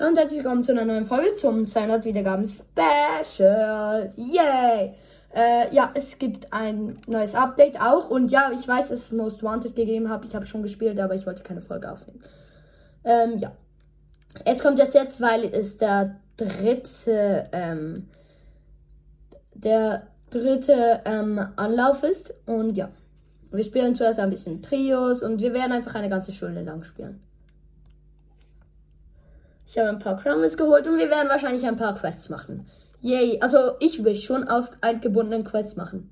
Und herzlich willkommen zu einer neuen Folge zum 200 Wiedergaben Special. Yay! Äh, ja, es gibt ein neues Update auch. Und ja, ich weiß, dass es Most Wanted gegeben hat. Ich habe schon gespielt, aber ich wollte keine Folge aufnehmen. Ähm, ja. Es kommt jetzt jetzt, weil es der dritte, ähm, der dritte ähm, Anlauf ist. Und ja, wir spielen zuerst ein bisschen Trios und wir werden einfach eine ganze Stunde lang spielen. Ich habe ein paar Crowns geholt und wir werden wahrscheinlich ein paar Quests machen. Yay. Also ich will schon auf eingebundenen Quests machen.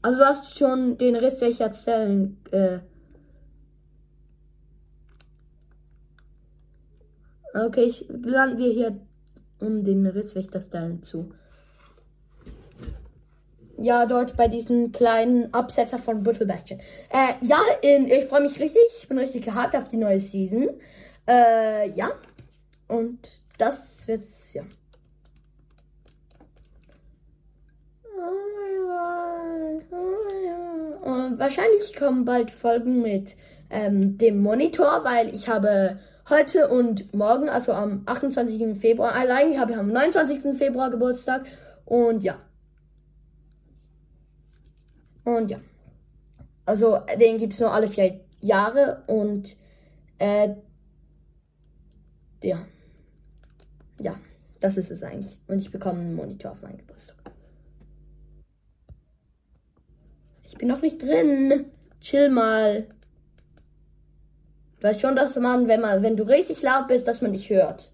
Also du hast schon den Rest welcher Zellen äh Okay, ich landen wir hier um den Risswächterstellen zu. Ja, dort bei diesen kleinen Absetzer von Brittle Bastion. Äh, ja, in, ich freue mich richtig. Ich bin richtig gehypt auf die neue Season. Äh, ja. Und das wird's, ja. Und wahrscheinlich kommen bald Folgen mit ähm, dem Monitor, weil ich habe heute und morgen, also am 28. Februar, also eigentlich habe ich am 29. Februar Geburtstag. Und ja. Und ja. Also den gibt es nur alle vier Jahre und äh, ja. Ja, das ist es eigentlich. Und ich bekomme einen Monitor auf meinen Geburtstag. Ich bin noch nicht drin. Chill mal. Du weißt schon, dass man, wenn man, wenn du richtig laut bist, dass man dich hört.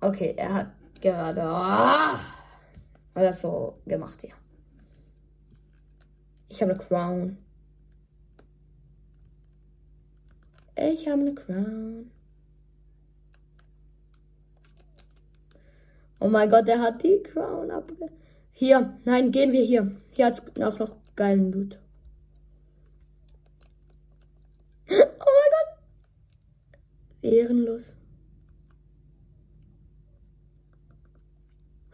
Okay, er hat gerade. Oh, hat das so gemacht, ja. Ich habe eine Crown. Ich habe eine Crown. Oh mein Gott, der hat die Crown abge... Hier, nein, gehen wir hier. Hier hat es auch noch geilen Loot. oh mein Gott. Ehrenlos.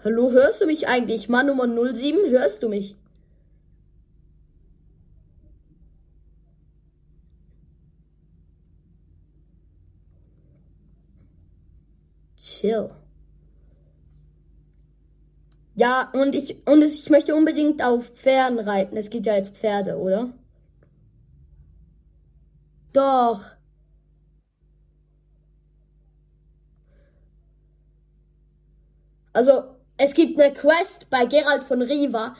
Hallo, hörst du mich eigentlich? Mann Nummer 07, hörst du mich? Chill. Ja, und ich, und ich möchte unbedingt auf Pferden reiten. Es gibt ja jetzt Pferde, oder? Doch. Also, es gibt eine Quest bei Gerald von Riva.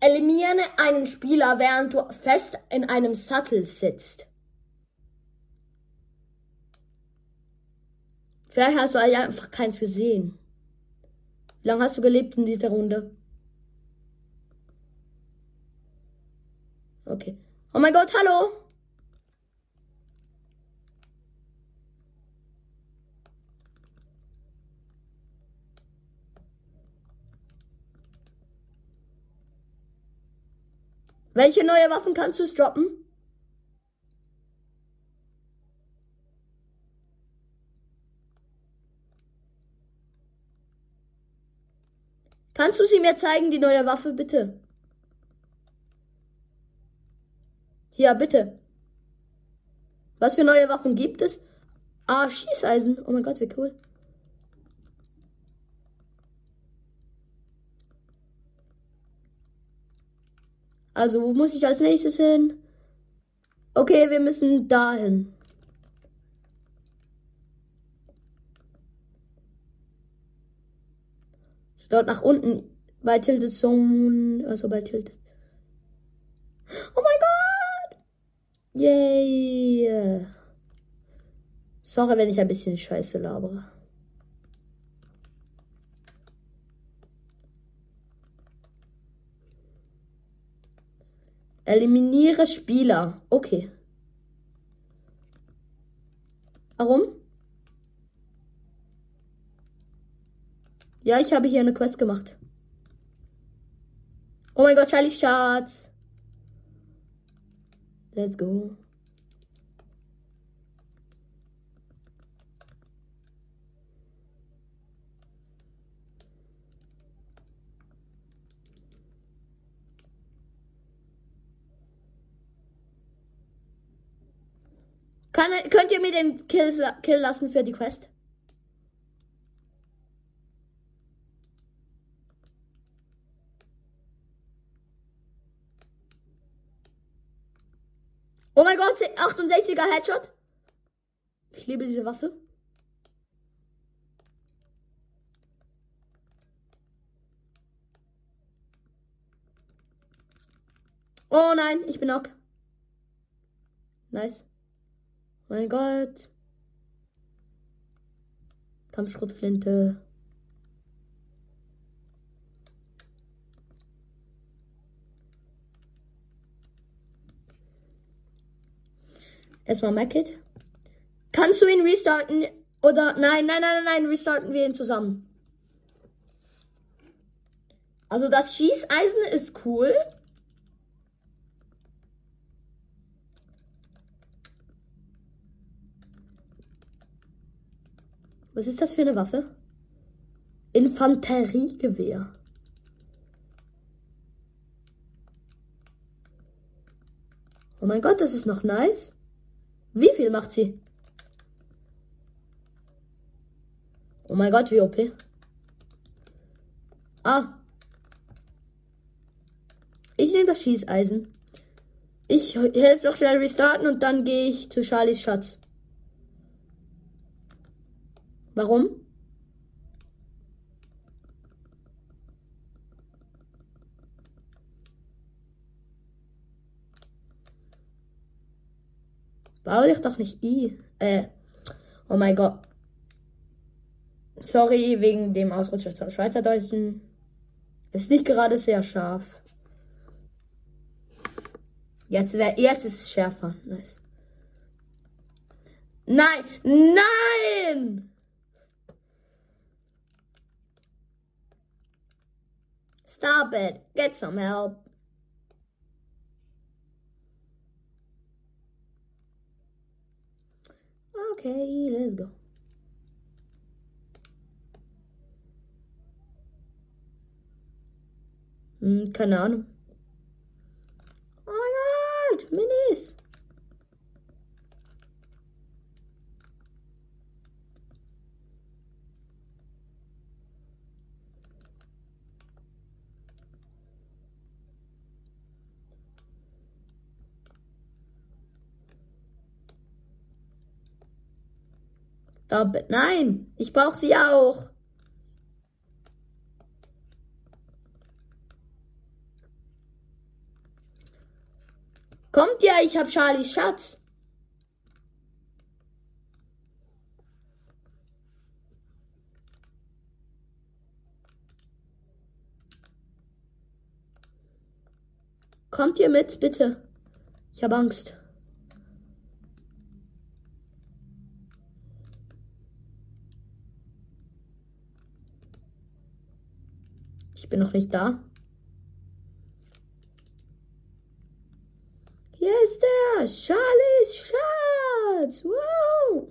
Eliminiere einen Spieler, während du fest in einem Sattel sitzt. Vielleicht hast du einfach keins gesehen. Wie lange hast du gelebt in dieser Runde? Okay. Oh mein Gott, hallo! Welche neue Waffen kannst du droppen? Kannst du sie mir zeigen, die neue Waffe, bitte? Ja, bitte. Was für neue Waffen gibt es? Ah, Schießeisen. Oh mein Gott, wie cool. Also, wo muss ich als nächstes hin? Okay, wir müssen dahin. Dort nach unten bei Tilted Zone. Also bei Tilted. Oh mein Gott! Yay! Sorry, wenn ich ein bisschen Scheiße labere. Eliminiere Spieler. Okay. Warum? Ja, ich habe hier eine Quest gemacht. Oh mein Gott, Charlie Schatz. Let's go. Kann, könnt ihr mir den Kill, Kill lassen für die Quest? Oh mein Gott, 68er Headshot. Ich liebe diese Waffe. Oh nein, ich bin knock. Nice. Mein Gott. Kampfschrotflinte. Erstmal Mackit. Kannst du ihn restarten? Oder nein, nein, nein, nein, nein, restarten wir ihn zusammen. Also das Schießeisen ist cool. Was ist das für eine Waffe? Infanteriegewehr. Oh mein Gott, das ist noch nice. Wie viel macht sie? Oh mein Gott, wie OP. Ah. Ich nehme das Schießeisen. Ich helfe noch schnell restarten und dann gehe ich zu Charlies Schatz. Warum? Bau dich doch nicht i. Äh. Oh mein Gott. Sorry wegen dem Ausrutscher zum Schweizerdeutschen. Ist nicht gerade sehr scharf. Jetzt, wär, jetzt ist es schärfer. Nice. Nein! Nein! Stop it. Get some help. Okay, let's go. Mm, hm, keine. Oh mein Gott, Minis. Da, nein, ich brauche sie auch. Kommt ja, ich hab Charlies Schatz. Kommt ihr mit, bitte? Ich habe Angst. Ich bin noch nicht da. Hier ist er. Charlies Schatz. Wow.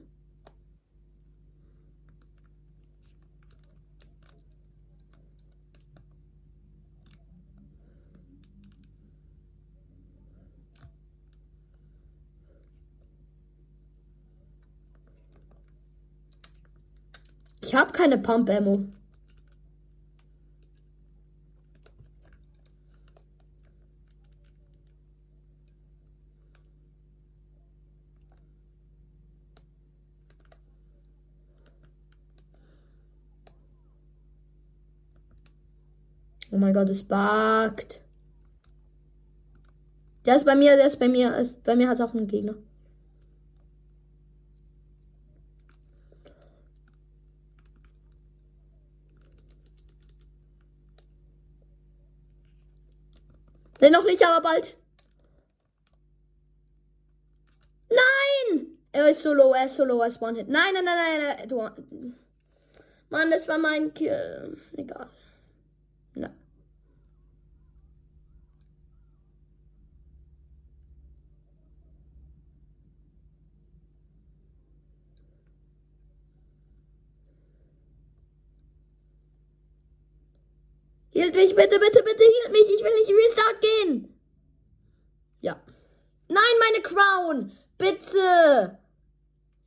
Ich habe keine Pump mein Gott, es buggt. Der ist bei mir, der ist bei mir, ist, bei mir hat es auch einen Gegner. Nee, noch nicht, aber bald. Nein! Er ist so low, er ist so low, er ist One-Hit. Nein, nein, nein, nein, nein. Du, Mann, das war mein Kill. Egal. Nein. Hielt mich, bitte, bitte, bitte, hielt mich. Ich will nicht Restart gehen. Ja. Nein, meine Crown. Bitte.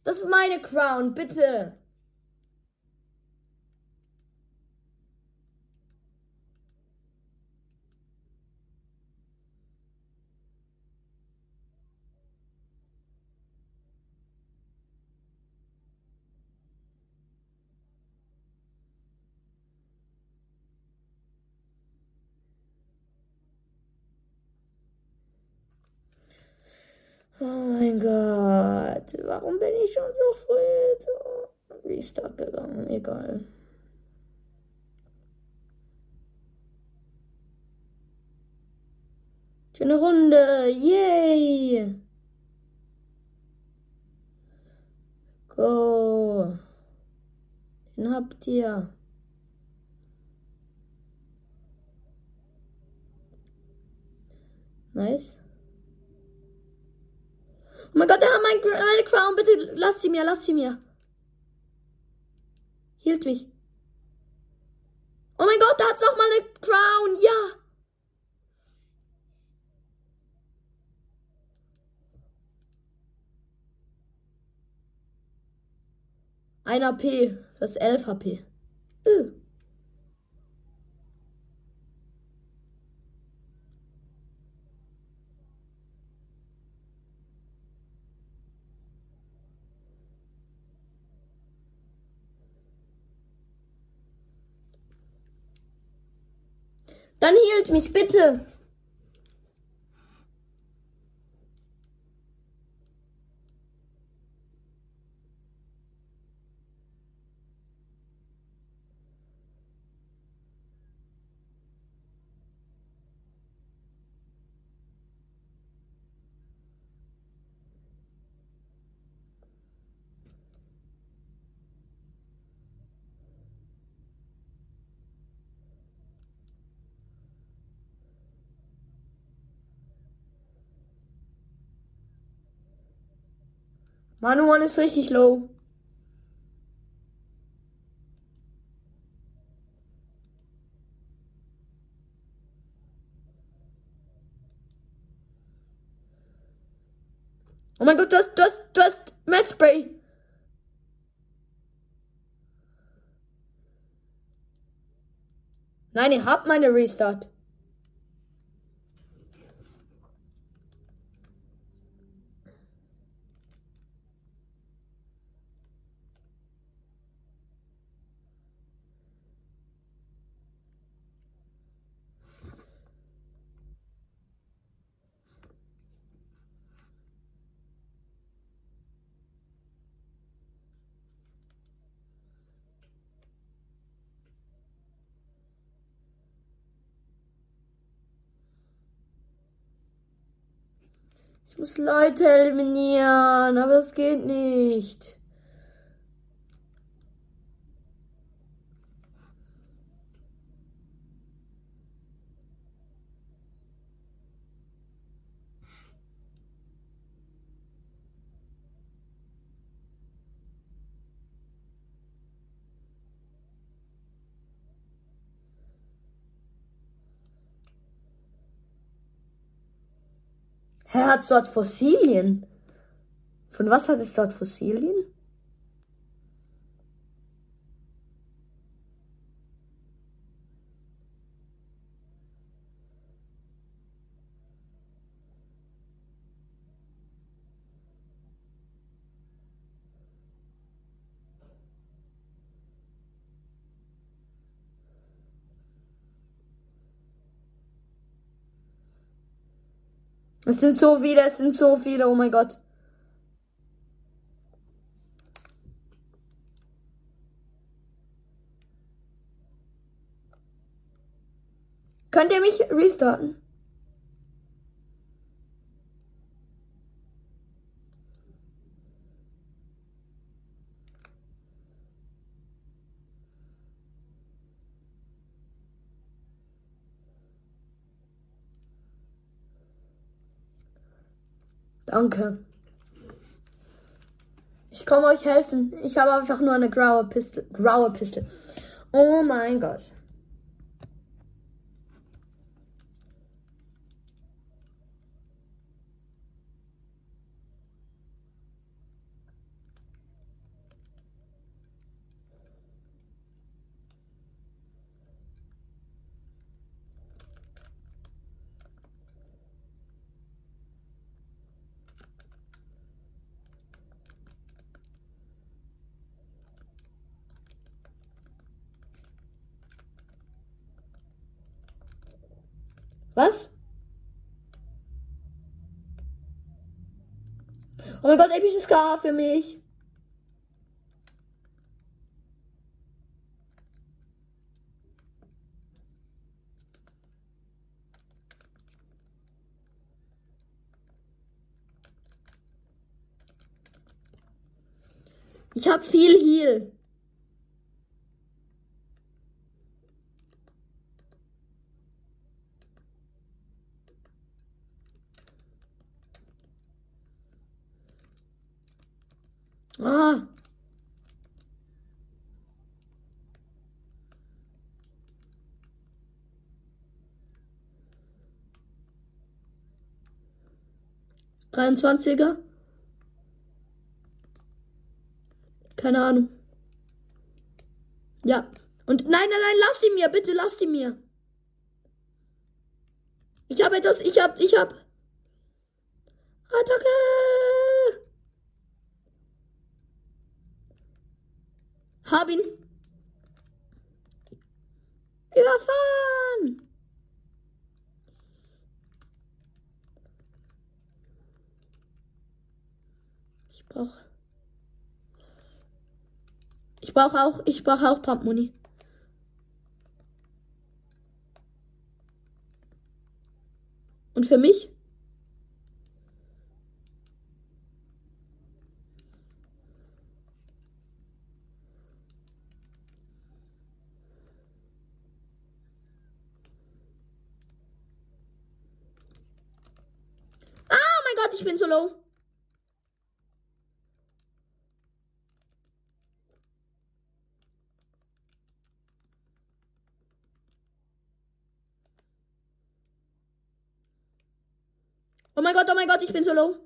Das ist meine Crown, bitte. Oh mein Warum bin ich schon so früh zu Restart gegangen? Egal. Schöne Runde, yay! Go. Den habt ihr. Nice. Oh mein Gott, er hat mein, meine Crown. Bitte lasst sie mir, lasst sie mir. Hielt mich. Oh mein Gott, da hat's noch mal eine Crown. Ja. Ein AP. Das ist 11 HP. Uh. Dann hielt mich bitte. Manuan ist richtig low. Oh mein Gott, du hast, du hast, du Matchspray. Nein, ihr habt meine Restart. Muss Leute eliminieren, aber es geht nicht. Hä, hat dort Fossilien? Von was hat es dort Fossilien? Es sind so viele, es sind so viele, oh mein Gott. Könnt ihr mich restarten? Danke. Ich komme euch helfen. Ich habe einfach nur eine graue Pistole. Graue Pistole. Oh mein Gott. Was? Oh mein Gott, episches K für mich. Ich hab viel Heal. Ah. Dreiundzwanziger. Keine Ahnung. Ja. Und nein, nein, nein, lass die mir, bitte lass die mir. Ich habe etwas, ich hab, ich hab. Attacke! Hab ihn. Überfahren! Ich brauche. Ich brauche auch, ich brauche auch Pump Money. Und für mich? Ah, mein Gott, ich bin so low. Oh mein Gott, oh mein Gott, ich bin so low.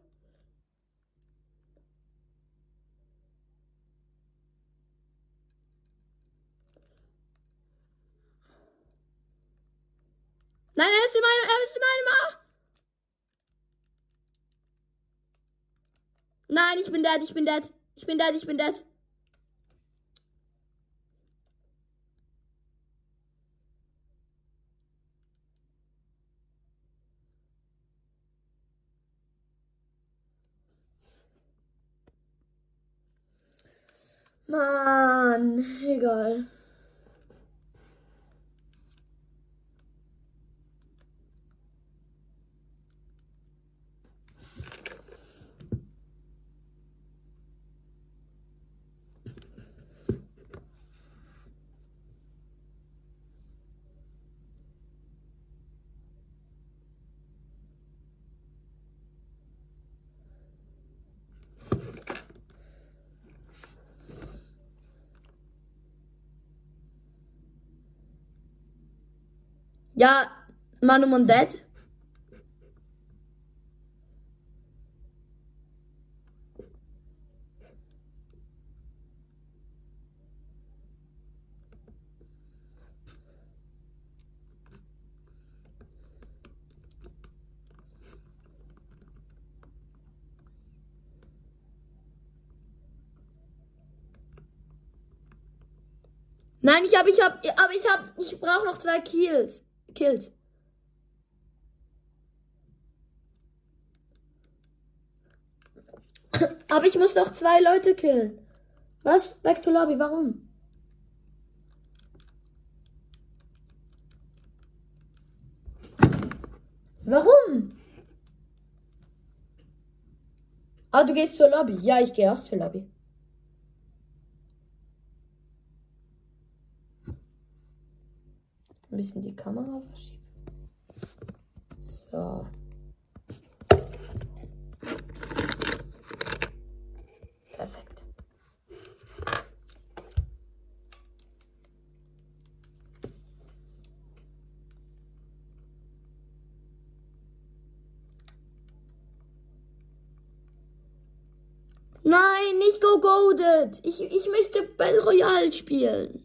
Nein, er ist in meinem, er ist in meinem. Ah. Nein, ich bin dead, ich bin dead. Ich bin dead, ich bin dead. Mann, egal. Ja, Manu und Dad. Nein, ich habe, ich habe, aber ich habe, ich brauche noch zwei Kills. Kills. Aber ich muss noch zwei Leute killen. Was? Back to Lobby, warum? Warum? Ah, du gehst zur Lobby. Ja, ich gehe auch zur Lobby. Ein bisschen die Kamera verschieben. So. Perfekt. Nein, nicht Go Golded. Ich, ich möchte Bell Royale spielen.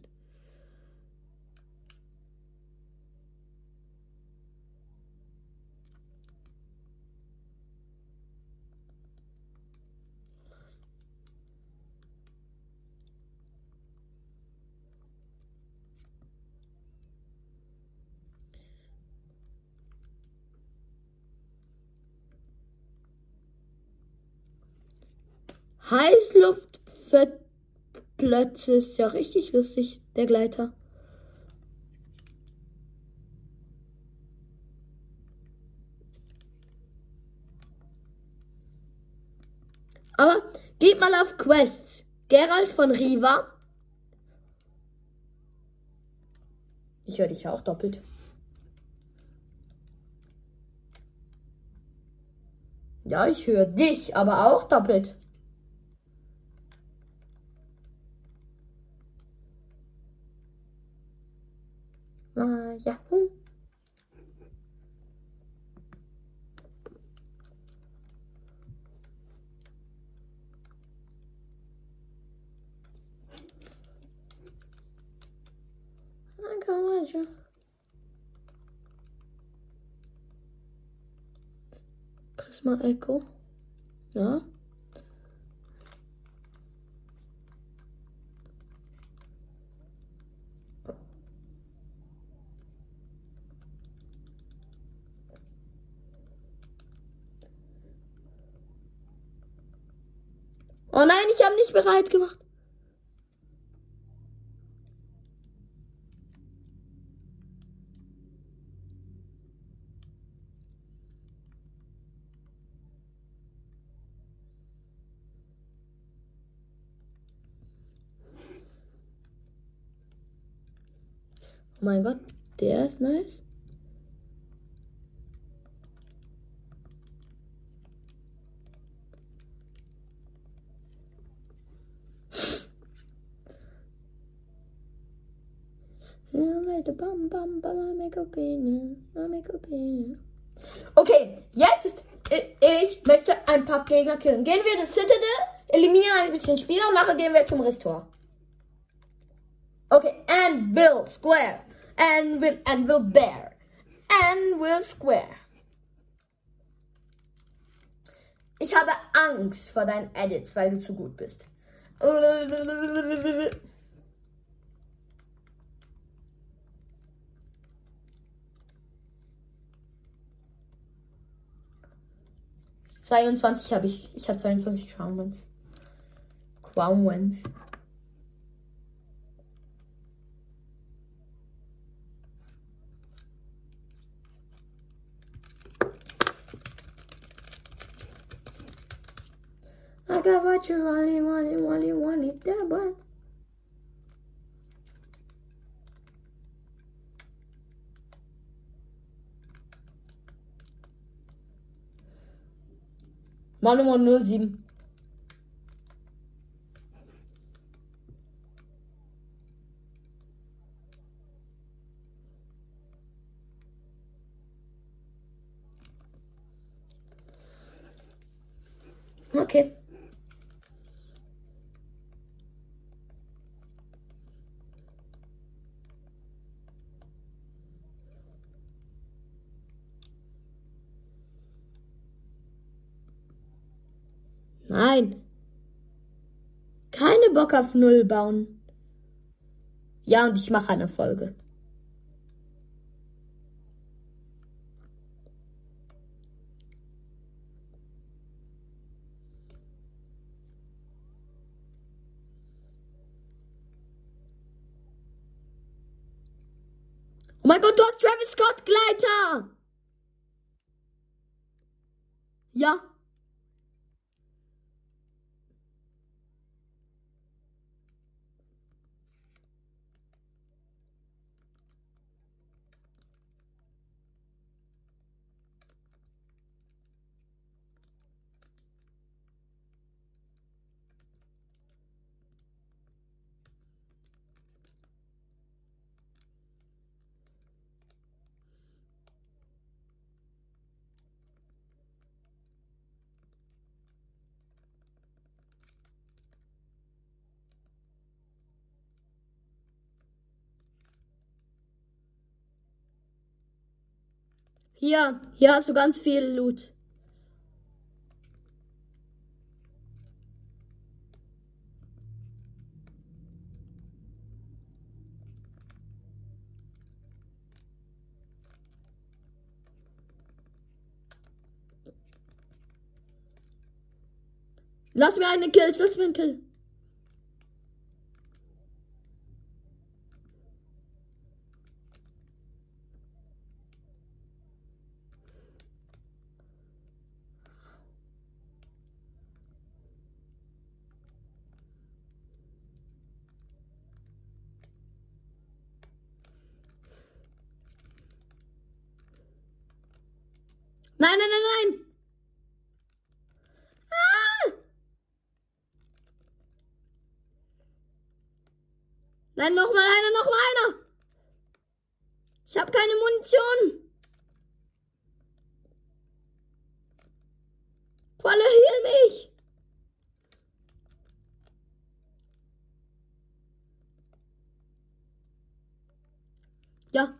Heißluftplätze ist ja richtig lustig, der Gleiter. Aber geht mal auf Quests. Gerald von Riva. Ich höre dich ja auch doppelt. Ja, ich höre dich, aber auch doppelt. Ah, ja. Hm. Ah, Prisma Echo. Ja. Oh nein, ich habe nicht bereit gemacht. Oh mein Gott, der ist nice. Okay, jetzt ist. Ich möchte ein paar Gegner killen. Gehen wir das Citadel, eliminieren ein bisschen Spieler und nachher gehen wir zum Restore. Okay, Anvil Square. Anvil, Anvil Bear. Anvil Square. Ich habe Angst vor deinen Edits, weil du zu gut bist. Zweiundzwanzig habe ich. Ich habe 22 Crown Wins. Crown Wins. I got what you really, really, really wanted that, but. Mal Nummer 07. Okay. Nein. Keine Bock auf Null bauen. Ja, und ich mache eine Folge. Oh mein Gott, du hast Travis Scott Gleiter! Ja. Hier, hier hast du ganz viel Loot. Lass mir einen Kill, lass mir einen Kill. Nein, nein, nein, nein. Ah! Nein, noch mal einer, noch mal einer. Ich habe keine Munition. Qualle, heal mich. Ja.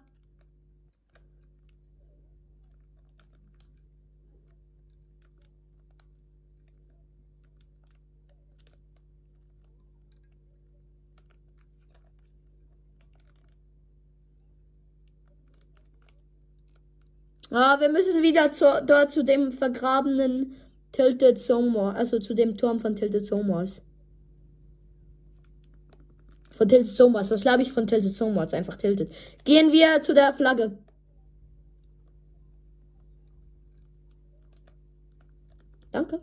Ah, wir müssen wieder zu, dort zu dem vergrabenen Tilted Somor, also zu dem Turm von Tilted Somors. Von Tilted Somors, das glaube ich von Tilted Somors, einfach Tilted. Gehen wir zu der Flagge. Danke.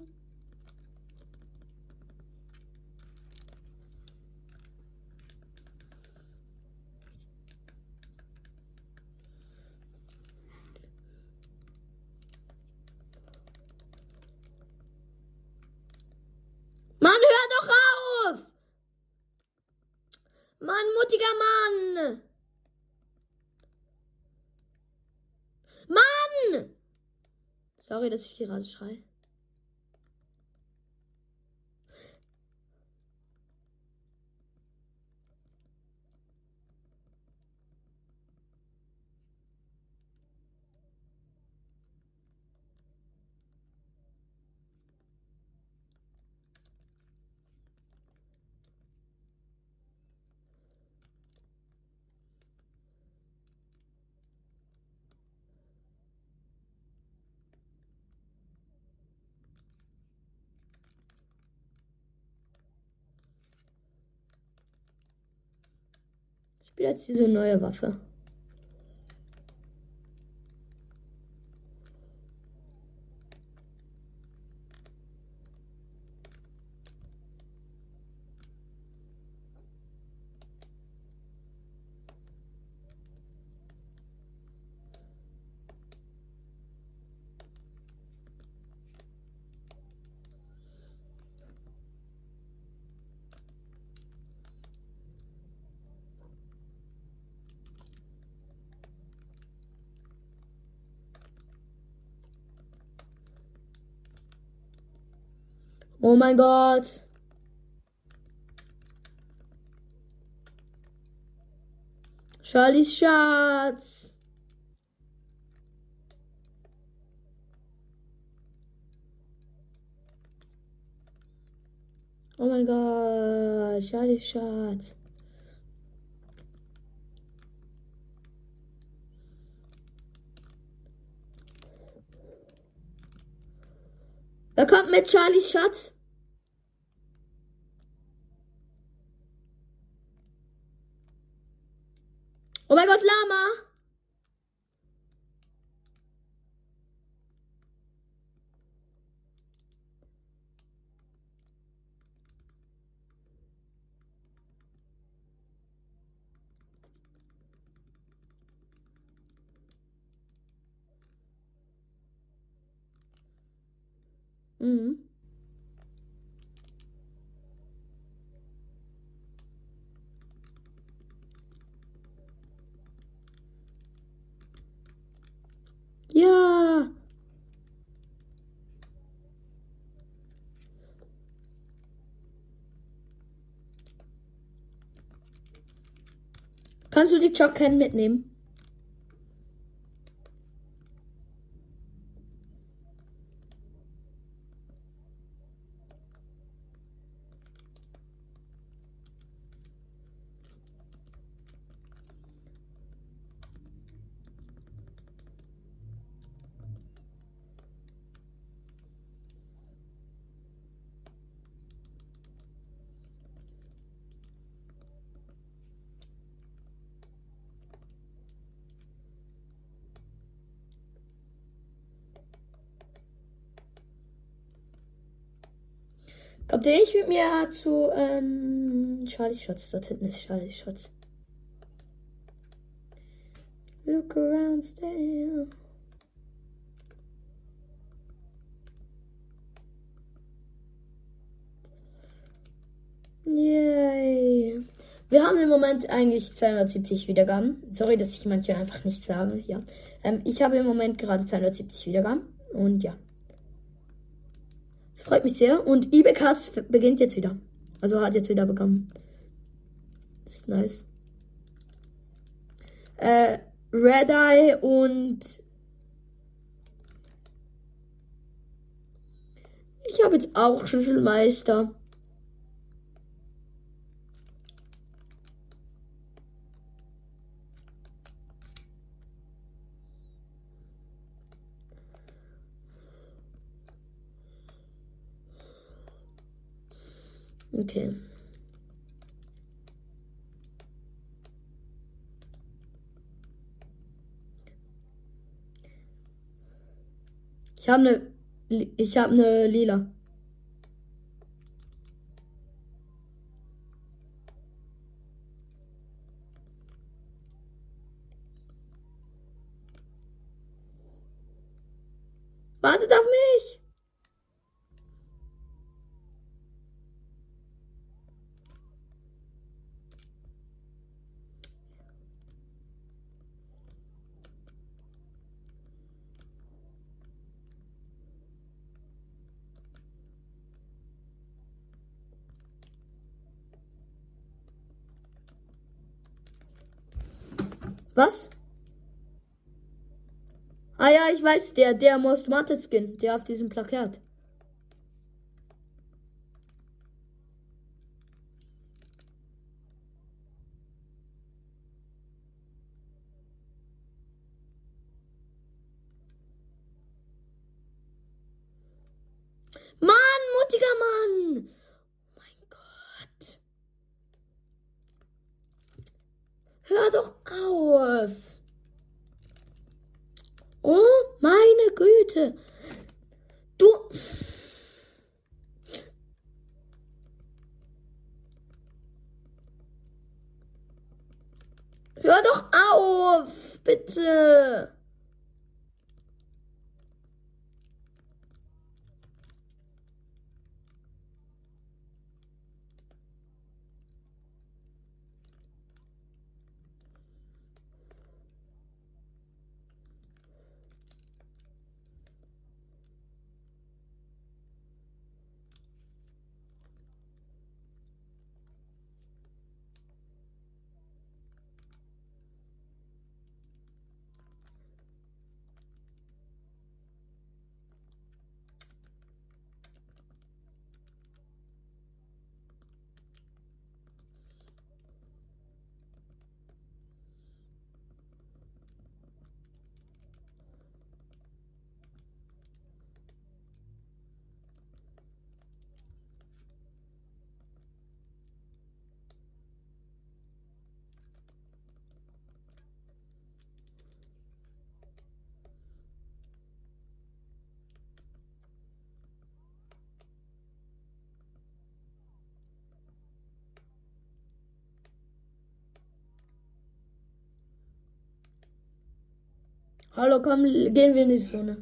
Mann, hör doch auf! Mann, mutiger Mann! Mann! Sorry, dass ich gerade schreie. Ich spiele jetzt diese neue Waffe. Oh mein Gott. Charlies Schatz. Oh mein Gott, Charlies Schatz. Wer kommt mit Charlies Schatz? Oh mein Gott, Lama! Mhm. Kannst du die Chocken mitnehmen? Kommt ihr nicht mit mir zu ähm, Charlie Shots? Dort hinten ist Charlie Shots. Look around, stay. Yay. Wir haben im Moment eigentlich 270 Wiedergaben. Sorry, dass ich manchmal einfach nicht sage. Ja. Ähm, ich habe im Moment gerade 270 Wiedergaben. Und ja. Es freut mich sehr. Und eBaycast beginnt jetzt wieder. Also hat jetzt wieder begonnen. Ist nice. Äh, Red Eye und ich habe jetzt auch Schlüsselmeister. Okay. Ich habe eine ich habe eine lila. Wartet auf mich. Was? Ah ja, ich weiß, der, der Most Wanted Skin, der auf diesem Plakat. Hallo, komm, gehen wir in die Zone.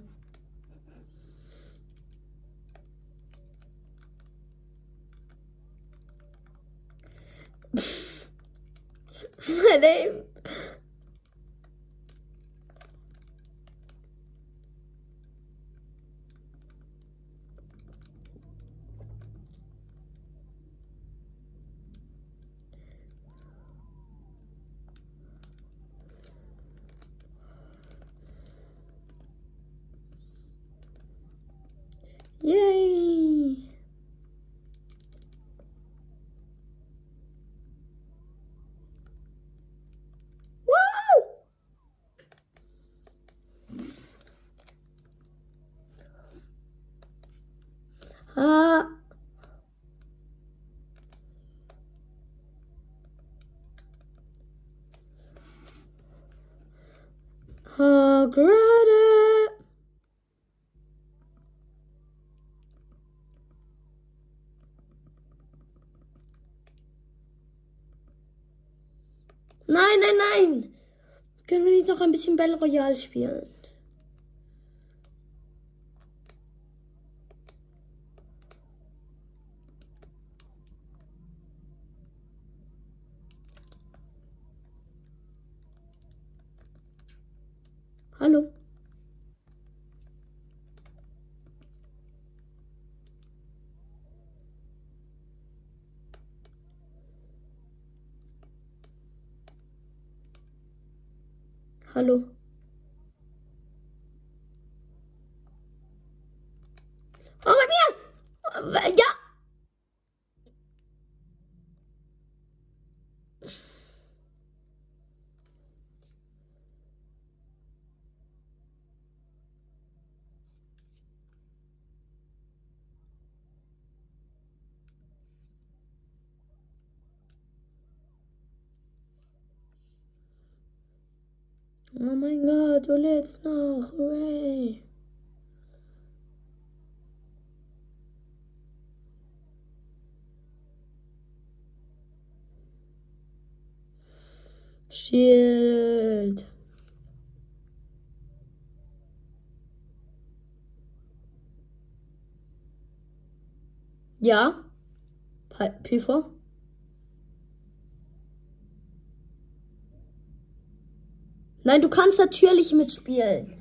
gerade. Nein, nein, nein. Können wir nicht noch ein bisschen Battle Royale spielen? Hallo. Oh, bei mir! Ja! Oh mein Gott, du lebst noch. Hooray. Shit. Ja? Pfeffer? Nein, du kannst natürlich mitspielen.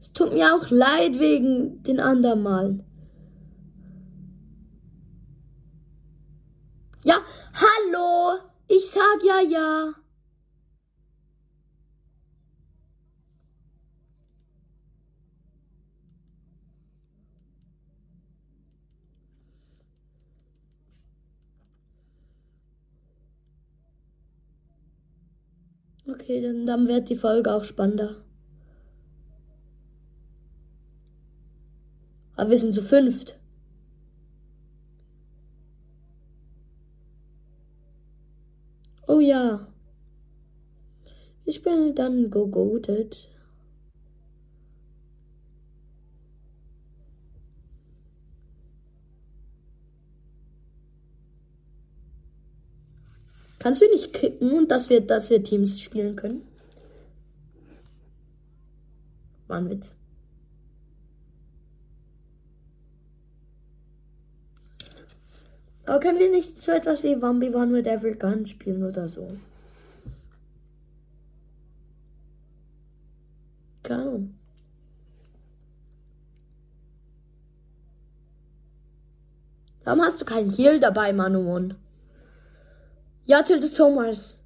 Es tut mir auch leid wegen den anderen Mal. Ja, hallo. Ich sag ja, ja. Okay, dann, dann wird die Folge auch spannender. Aber wir sind zu fünft. Oh ja. Ich bin dann gegotet. Kannst du nicht kicken und dass wir, dass wir Teams spielen können? War ein Witz. Aber können wir nicht so etwas wie Wambi One with Every Gun spielen oder so? Keine. Warum hast du keinen Heal dabei, Manuon? Ja, Tilted Thomas.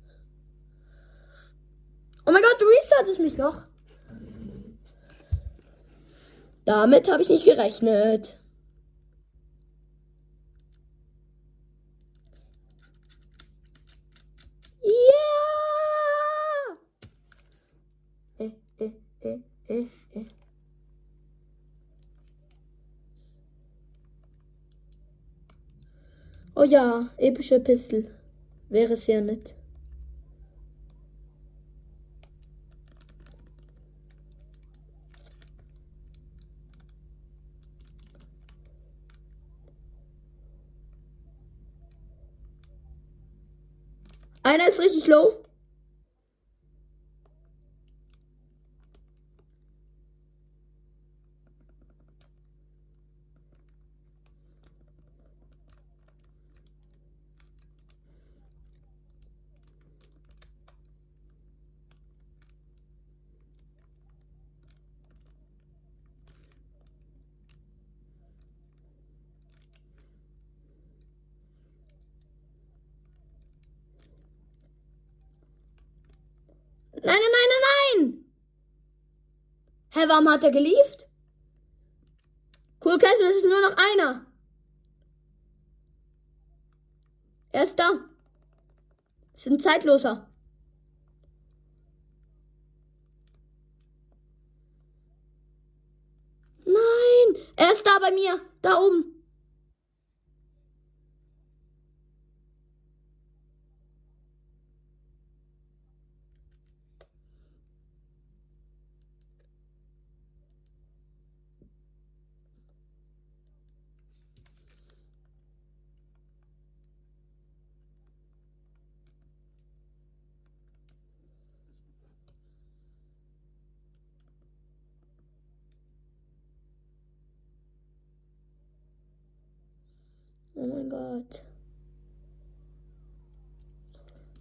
Oh mein Gott, du restartest mich noch. Damit habe ich nicht gerechnet. Ja! Äh, äh, äh. Oh ja, epische Pistol. Wäre sehr nett. Einer ist richtig low. Nein, nein, nein, nein, nein! Hä, warum hat er gelieft? Cool Castle, es ist nur noch einer. Er ist da. Es ist ein Zeitloser. Nein, er ist da bei mir, da oben. Oh mein Gott.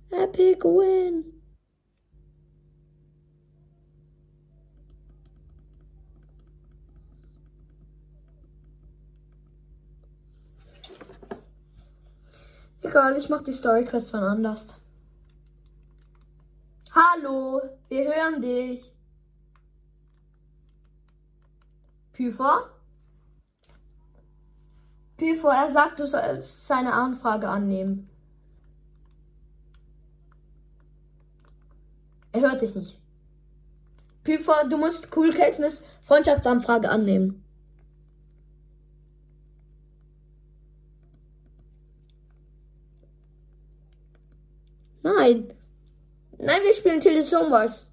Epic Win. Egal, ich mach die Story Quest von anders. Hallo, wir hören dich. Pyfer? Pyfer, er sagt, du sollst seine Anfrage annehmen. Er hört dich nicht. Pyfer, du musst Cool Case Miss Freundschaftsanfrage annehmen. Nein. Nein, wir spielen Telesom Wars.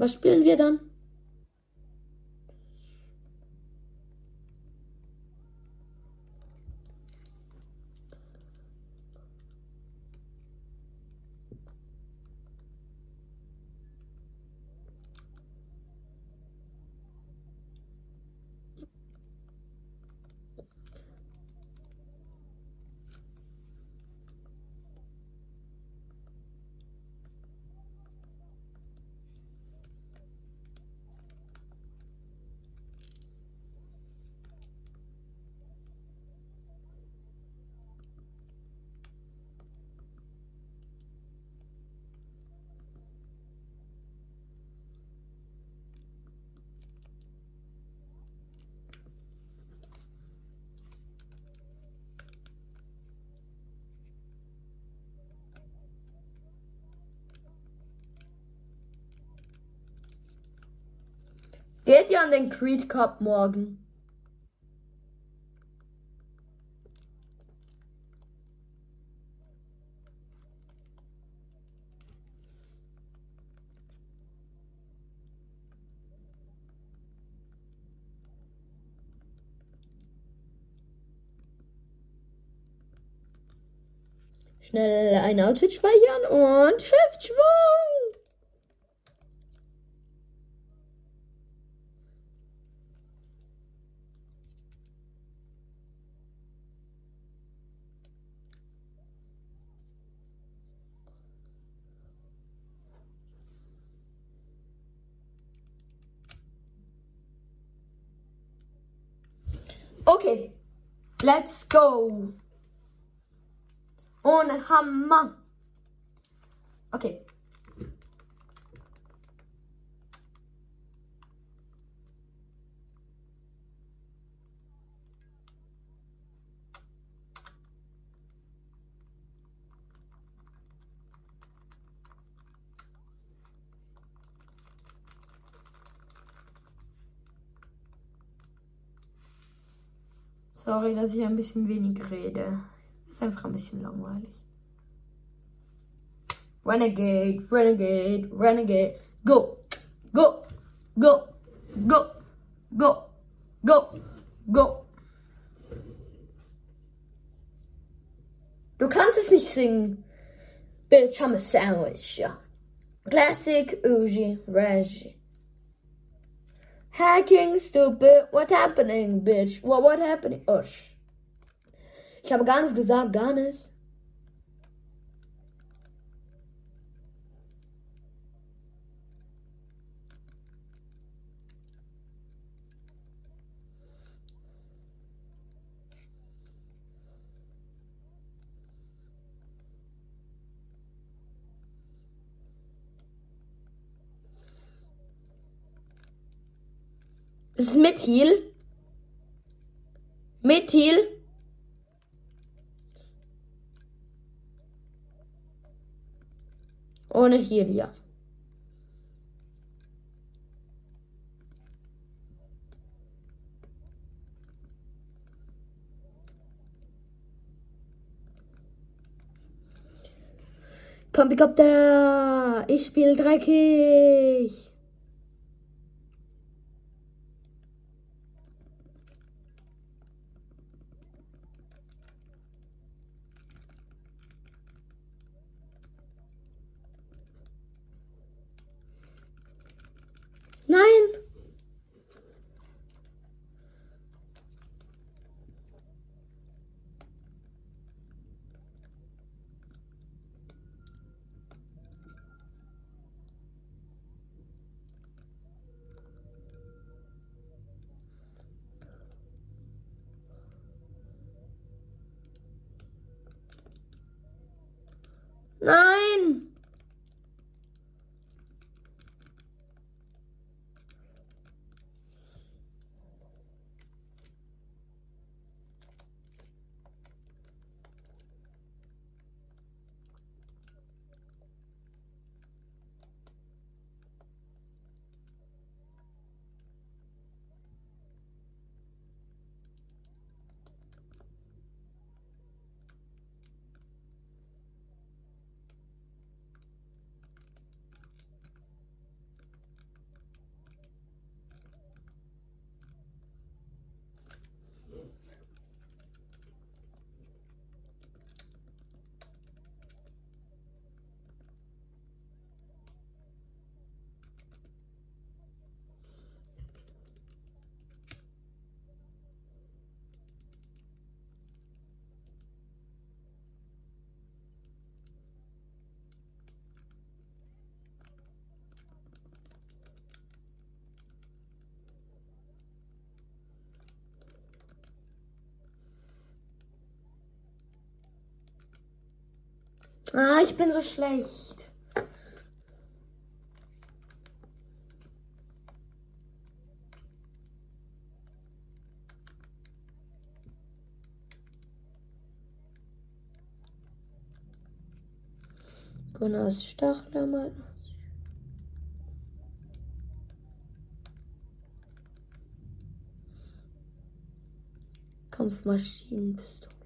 Was spielen wir dann? Geht ihr an den Creed Cup morgen? Schnell ein Outfit speichern und Hüftschwung. Let's go. Ohne Hammer. Okay. Sorry, dass ich ein bisschen wenig rede. Ist einfach ein bisschen langweilig. Renegade, Renegade, Renegade. Go, go, go, go, go, go, go. Du kannst es nicht singen. Bitch, I'm a sandwich. Classic Uji Reggie. Hacking, stupid. What happening, bitch? What, what happening? Oh, ich habe gar nichts gesagt, gar nichts. Das ist Methyl. Methyl. Ohne Heal, ja. Komm! Ich spiele dreckig! Nein! Ah, ich bin so schlecht. Gunnars Stachler mal. Kampfmaschinenpistole.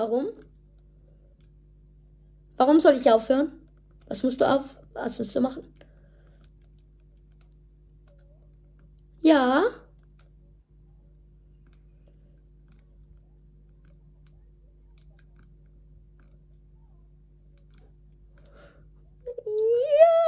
Warum? Warum soll ich aufhören? Was musst du auf? Was musst du machen? Ja. Ja.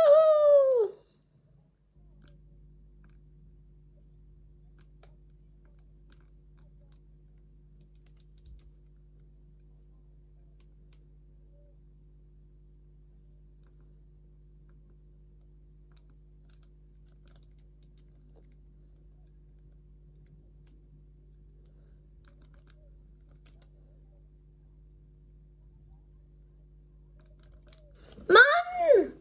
Mann!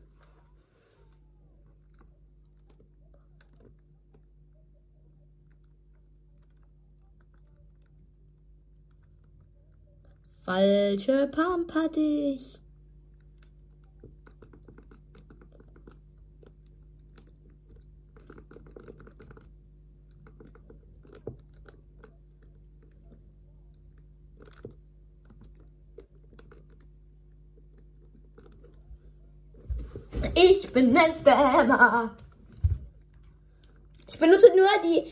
Falsche Pump hatte ich. Ich bin ein. Ich benutze nur die.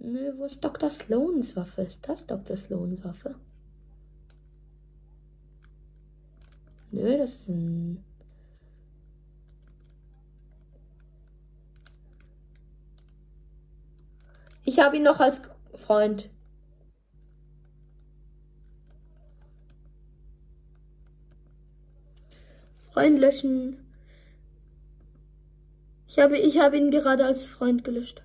Nö, wo ist Dr. Sloans Waffe? Ist das Dr. Sloans Waffe? Nö, das ist ein. Ich habe ihn noch als Freund. Freund löschen. Ich habe, ich habe ihn gerade als Freund gelöscht.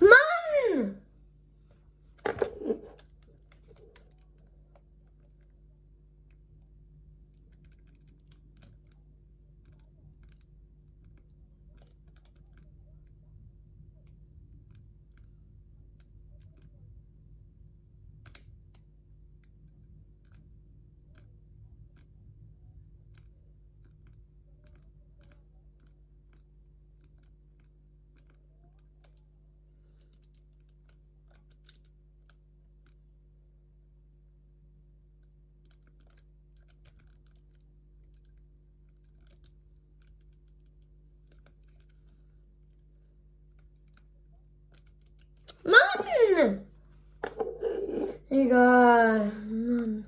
Mann! Egal. Mann.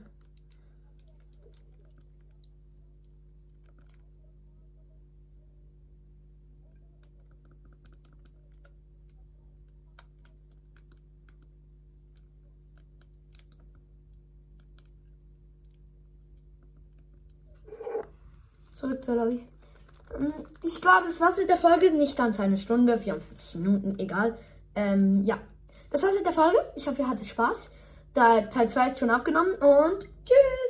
Zurück zur Lobby. Ähm, ich glaube, das war's mit der Folge. Nicht ganz eine Stunde, 54 Minuten, egal. Ähm, ja. Das war's mit der Folge. Ich hoffe, ihr hattet Spaß. Der Teil 2 ist schon aufgenommen und tschüss!